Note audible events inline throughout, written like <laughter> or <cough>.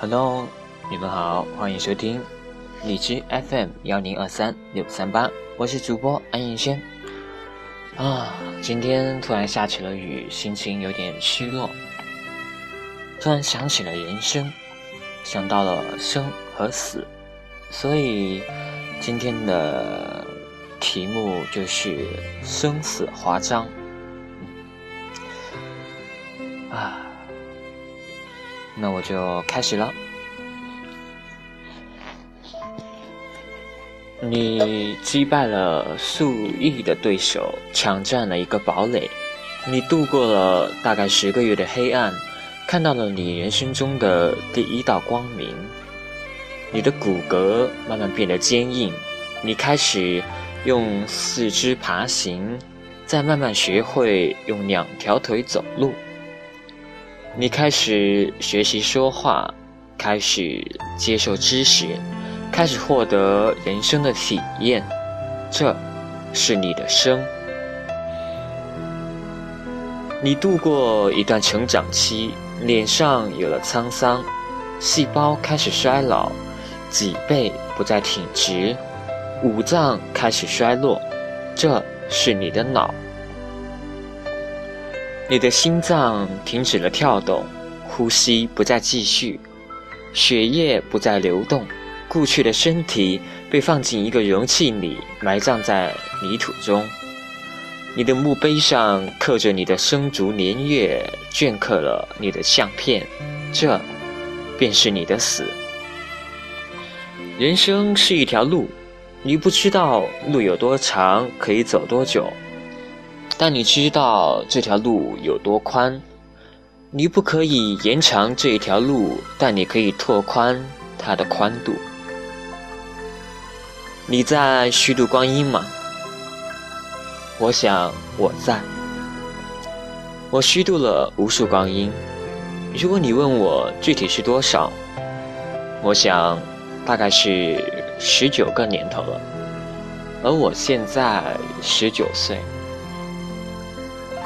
Hello，你们好，欢迎收听荔枝 FM 幺零二三六三八，我是主播安逸轩。啊，今天突然下起了雨，心情有点虚弱。突然想起了人生，想到了生和死，所以今天的题目就是生死华章。啊。那我就开始了。你击败了数亿的对手，抢占了一个堡垒。你度过了大概十个月的黑暗，看到了你人生中的第一道光明。你的骨骼慢慢变得坚硬，你开始用四肢爬行，再慢慢学会用两条腿走路。你开始学习说话，开始接受知识，开始获得人生的体验，这是你的生。你度过一段成长期，脸上有了沧桑，细胞开始衰老，脊背不再挺直，五脏开始衰落，这是你的脑。你的心脏停止了跳动，呼吸不再继续，血液不再流动，故去的身体被放进一个容器里，埋葬在泥土中。你的墓碑上刻着你的生卒年月，镌刻了你的相片，这便是你的死。人生是一条路，你不知道路有多长，可以走多久。但你知道这条路有多宽，你不可以延长这一条路，但你可以拓宽它的宽度。你在虚度光阴吗？我想我在。我虚度了无数光阴。如果你问我具体是多少，我想大概是十九个年头了。而我现在十九岁。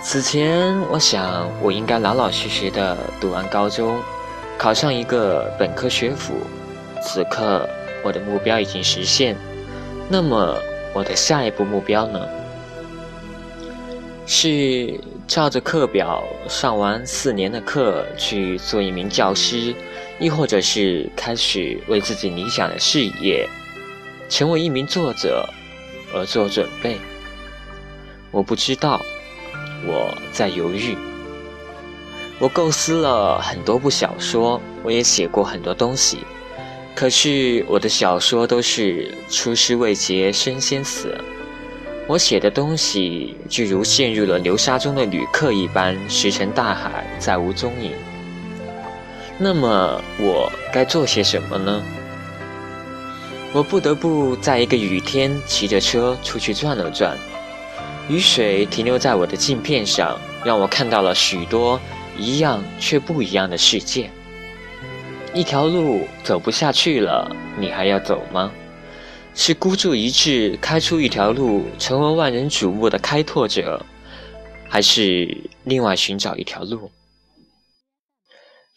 此前，我想我应该老老实实的读完高中，考上一个本科学府。此刻，我的目标已经实现。那么，我的下一步目标呢？是照着课表上完四年的课去做一名教师，亦或者是开始为自己理想的事业，成为一名作者而做准备？我不知道。我在犹豫。我构思了很多部小说，我也写过很多东西，可是我的小说都是出师未捷身先死。我写的东西就如陷入了流沙中的旅客一般，石沉大海，再无踪影。那么我该做些什么呢？我不得不在一个雨天骑着车出去转了转。雨水停留在我的镜片上，让我看到了许多一样却不一样的世界。一条路走不下去了，你还要走吗？是孤注一掷开出一条路，成为万人瞩目的开拓者，还是另外寻找一条路？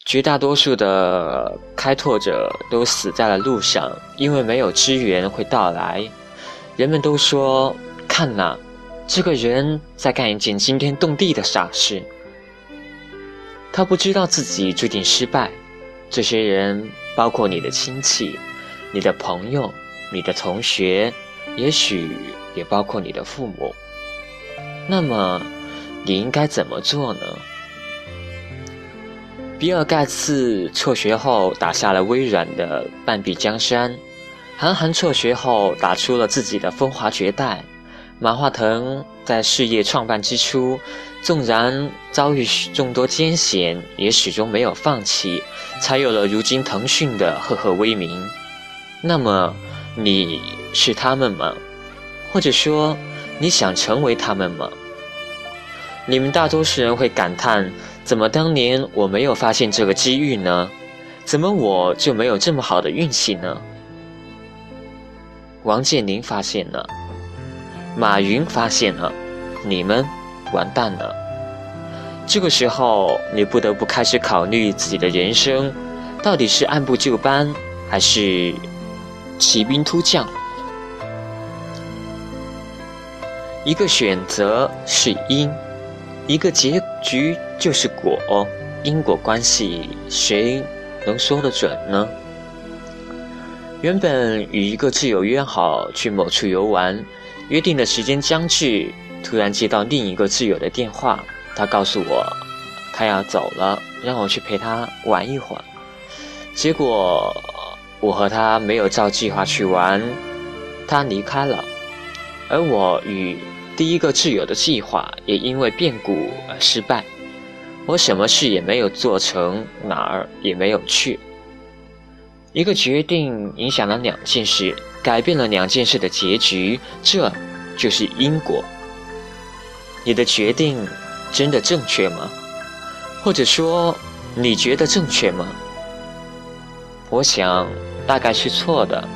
绝大多数的开拓者都死在了路上，因为没有支援会到来。人们都说：“看呐。”这个人在干一件惊天动地的傻事，他不知道自己注定失败。这些人包括你的亲戚、你的朋友、你的同学，也许也包括你的父母。那么，你应该怎么做呢？比尔·盖茨辍学后打下了微软的半壁江山，韩寒辍学后打出了自己的风华绝代。马化腾在事业创办之初，纵然遭遇众多艰险，也始终没有放弃，才有了如今腾讯的赫赫威名。那么，你是他们吗？或者说，你想成为他们吗？你们大多数人会感叹：怎么当年我没有发现这个机遇呢？怎么我就没有这么好的运气呢？王健林发现了。马云发现了，你们完蛋了。这个时候，你不得不开始考虑自己的人生，到底是按部就班，还是骑兵突降？一个选择是因，一个结局就是果，因果关系谁能说得准呢？原本与一个挚友约好去某处游玩，约定的时间将至，突然接到另一个挚友的电话，他告诉我，他要走了，让我去陪他玩一会儿。结果我和他没有照计划去玩，他离开了，而我与第一个挚友的计划也因为变故而失败。我什么事也没有做成，哪儿也没有去。一个决定影响了两件事，改变了两件事的结局，这就是因果。你的决定真的正确吗？或者说，你觉得正确吗？我想，大概是错的，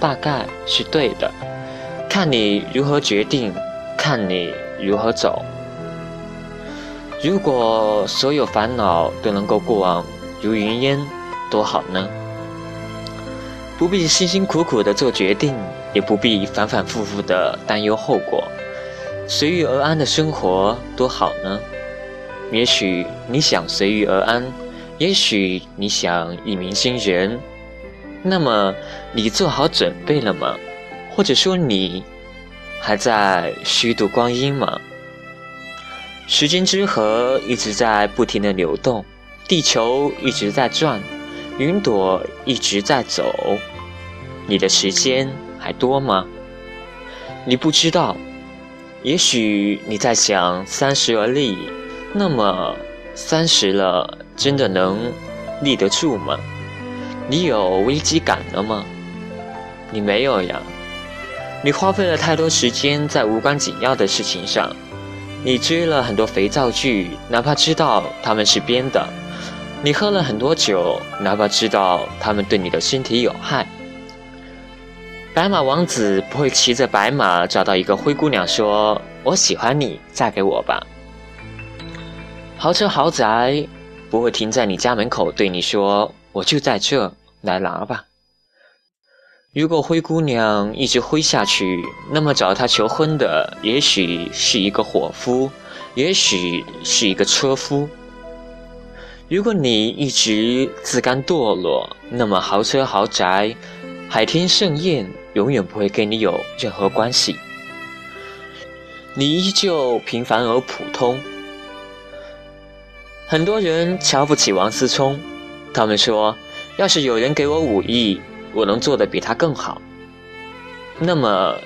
大概是对的，看你如何决定，看你如何走。如果所有烦恼都能够过往如云烟，多好呢！不必辛辛苦苦的做决定，也不必反反复复的担忧后果，随遇而安的生活多好呢！也许你想随遇而安。也许你想一鸣惊人，那么你做好准备了吗？或者说你还在虚度光阴吗？时间之河一直在不停的流动，地球一直在转，云朵一直在走，你的时间还多吗？你不知道，也许你在想三十而立，那么。三十了，真的能立得住吗？你有危机感了吗？你没有呀。你花费了太多时间在无关紧要的事情上，你追了很多肥皂剧，哪怕知道他们是编的；你喝了很多酒，哪怕知道他们对你的身体有害。白马王子不会骑着白马找到一个灰姑娘说：“我喜欢你，嫁给我吧。”豪车豪宅不会停在你家门口，对你说：“我就在这，来拿吧。”如果灰姑娘一直灰下去，那么找她求婚的也许是一个伙夫，也许是一个车夫。如果你一直自甘堕落，那么豪车豪宅、海天盛宴永远不会跟你有任何关系。你依旧平凡而普通。很多人瞧不起王思聪，他们说，要是有人给我五亿，我能做的比他更好。那么，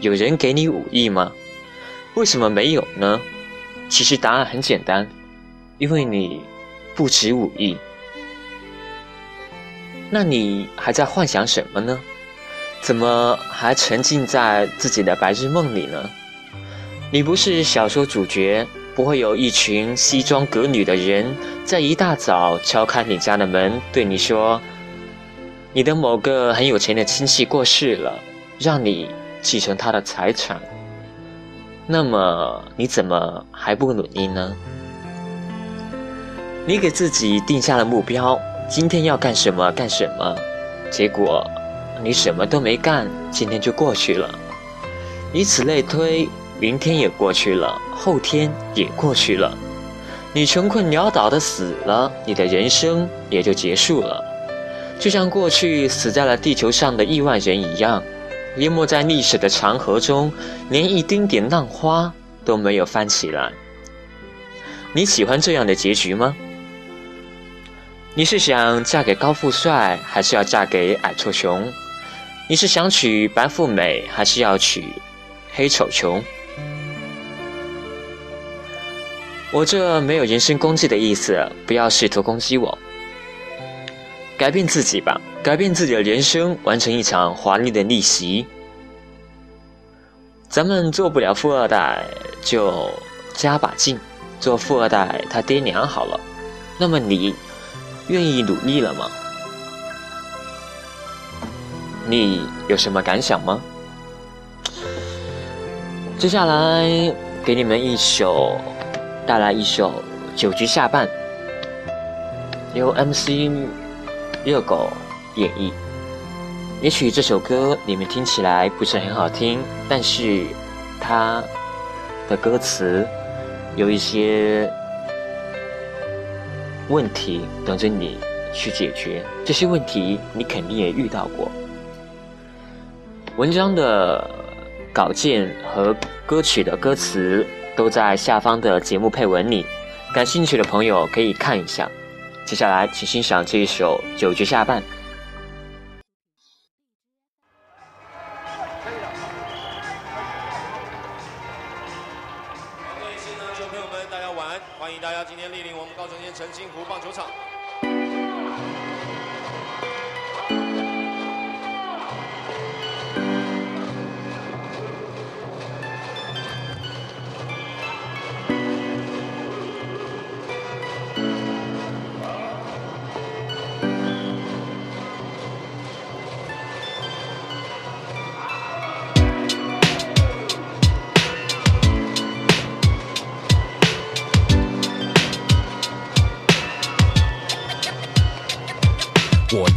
有人给你五亿吗？为什么没有呢？其实答案很简单，因为你不止五亿。那你还在幻想什么呢？怎么还沉浸在自己的白日梦里呢？你不是小说主角。不会有一群西装革履的人在一大早敲开你家的门，对你说：“你的某个很有钱的亲戚过世了，让你继承他的财产。”那么你怎么还不努力呢？你给自己定下了目标，今天要干什么干什么，结果你什么都没干，今天就过去了，以此类推。明天也过去了，后天也过去了，你穷困潦倒的死了，你的人生也就结束了，就像过去死在了地球上的亿万人一样，淹没在历史的长河中，连一丁点浪花都没有翻起来。你喜欢这样的结局吗？你是想嫁给高富帅，还是要嫁给矮矬穷？你是想娶白富美，还是要娶黑丑穷？我这没有人身攻击的意思，不要试图攻击我。改变自己吧，改变自己的人生，完成一场华丽的逆袭。咱们做不了富二代，就加把劲，做富二代他爹娘好了。那么你愿意努力了吗？你有什么感想吗？接下来给你们一首。带来一首《酒局下半》，由 MC 热狗演绎。也许这首歌你们听起来不是很好听，但是它的歌词有一些问题等着你去解决。这些问题你肯定也遇到过。文章的稿件和歌曲的歌词都在下方的节目配文里，感兴趣的朋友可以看一下。接下来，请欣赏这一首《九局下半》。欢迎大家今天莅临我们高雄县澄清湖棒球场。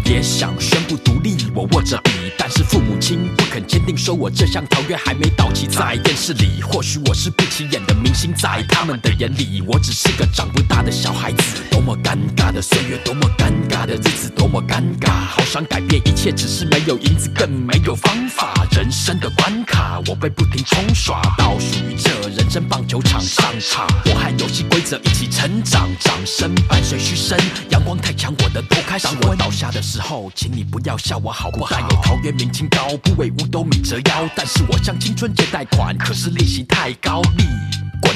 也想宣布独立，我握着笔，但是父母亲不肯坚定，说我这项条约还没到期。在电视里，或许我是不起眼的明星，在他们的眼里，我只是个长不大的小孩子。多么尴尬的岁月，多么尴尬的日子，多么尴尬。好想改变一切，只是没有银子，更没有方法。人生的关卡，我被不停冲刷，倒数于这人生棒球场上场。我和游戏规则一起成长，掌声。伴随嘘声，阳光太强，我的头开始昏。当我倒下的时候，请你不要笑我好不好？还有桃园明清高，不为五斗米折腰。但是我向青春借贷款，可是利息太高，利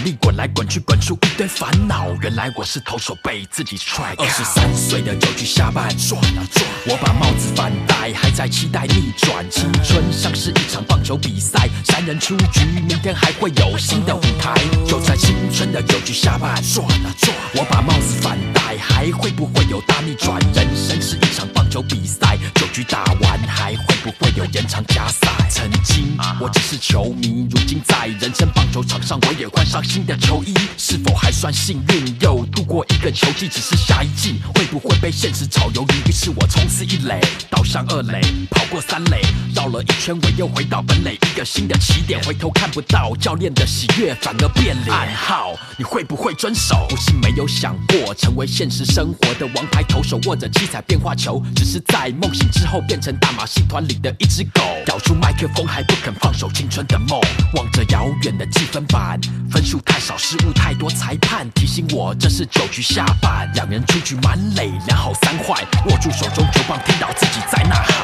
滚利滚来滚去，滚出一堆烦恼。原来我是投手，被自己踹。二十三岁的九局下半，转啊转，我把帽子反戴，还在期待逆转。青春像是一场棒球比赛，三人出局，明天还会有新的舞台。就在青春的九局下半，转啊转，我把帽子反戴，还会不会有大逆转？人生是一场棒球比赛，九局打完还会不会有延长加赛？曾经我只是球迷，如今在人生棒球场上，我也换上新的球衣，是否还算幸运？又度过一个球季，只是下一季会不会被现实炒鱿鱼？于是我冲刺一垒，倒向二垒，跑过三垒，绕了一圈，我又回到本垒，一个新的起点。回头看不到教练的喜悦，反而变脸。暗号，你会不会遵守？不信没有想过成为现实生活的王牌投手，握着七彩变化球，只是在梦醒之后变成大马戏团里的一只狗，咬住麦克风还不肯放手青春的梦，望着遥远的计分板，分数太少，失误太多，裁判提醒我这是九局下半，两人出局满垒，两好三坏，握住手中球棒，听到自己在呐喊，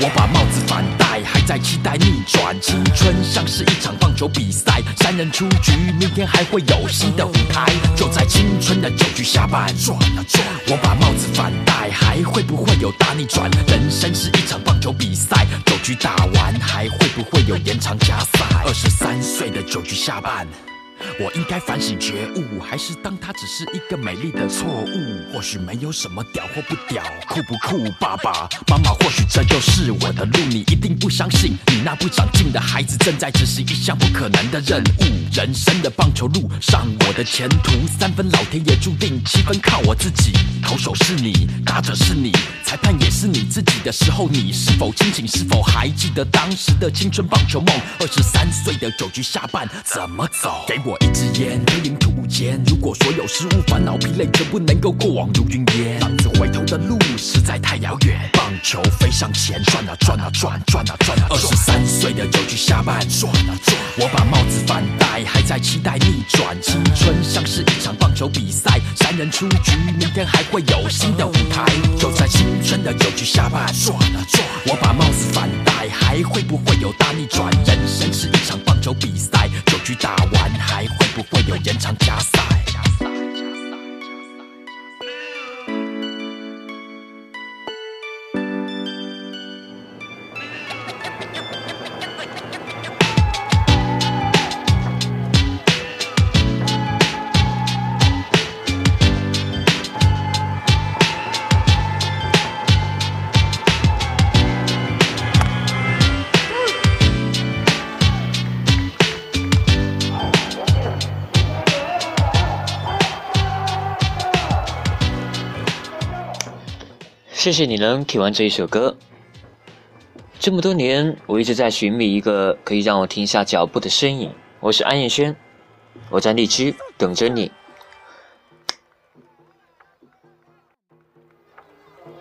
我把帽子反戴，还在期待逆转。青春像是一场棒球比赛，三人出局，明天还会有新的舞台。就在青春的九局下半，转啊转，我把帽子反戴，还会不会有大逆转？人生是一场棒球比赛，九局打完还会不会有延长加赛？二十三岁的九局下半。我应该反省觉悟，还是当它只是一个美丽的错误？或许没有什么屌或不屌，酷不酷？爸爸妈妈，或许这就是我的路，你一定不相信，你那不长进的孩子正在执行一项不可能的任务。人生的棒球路上，我的前途三分老天爷注定，七分靠我自己。投手是你，打者是你，裁判也是你自己的时候，你是否清醒？是否还记得当时的青春棒球梦？二十三岁的九局下半怎么走？给我 <laughs> 我一支烟，黑领土间。如果所有失误、烦恼、疲累全部能够过往如云烟，浪子回头的路实在太遥远。棒球飞向前，转啊转啊转，转啊转啊。二十三岁的九局下半，转啊转，我把帽子反戴，还在期待逆转。青春像是一场棒球比赛，三人出局，明天还会有新的舞台。就在青春的九局下半，转啊转，我把帽子反戴，还会不会有大逆转？人生是一场棒球比赛，九局打完还会不会有延长加赛？谢谢你能听完这一首歌。这么多年，我一直在寻觅一个可以让我停下脚步的身影。我是安彦轩，我在荔枝等着你。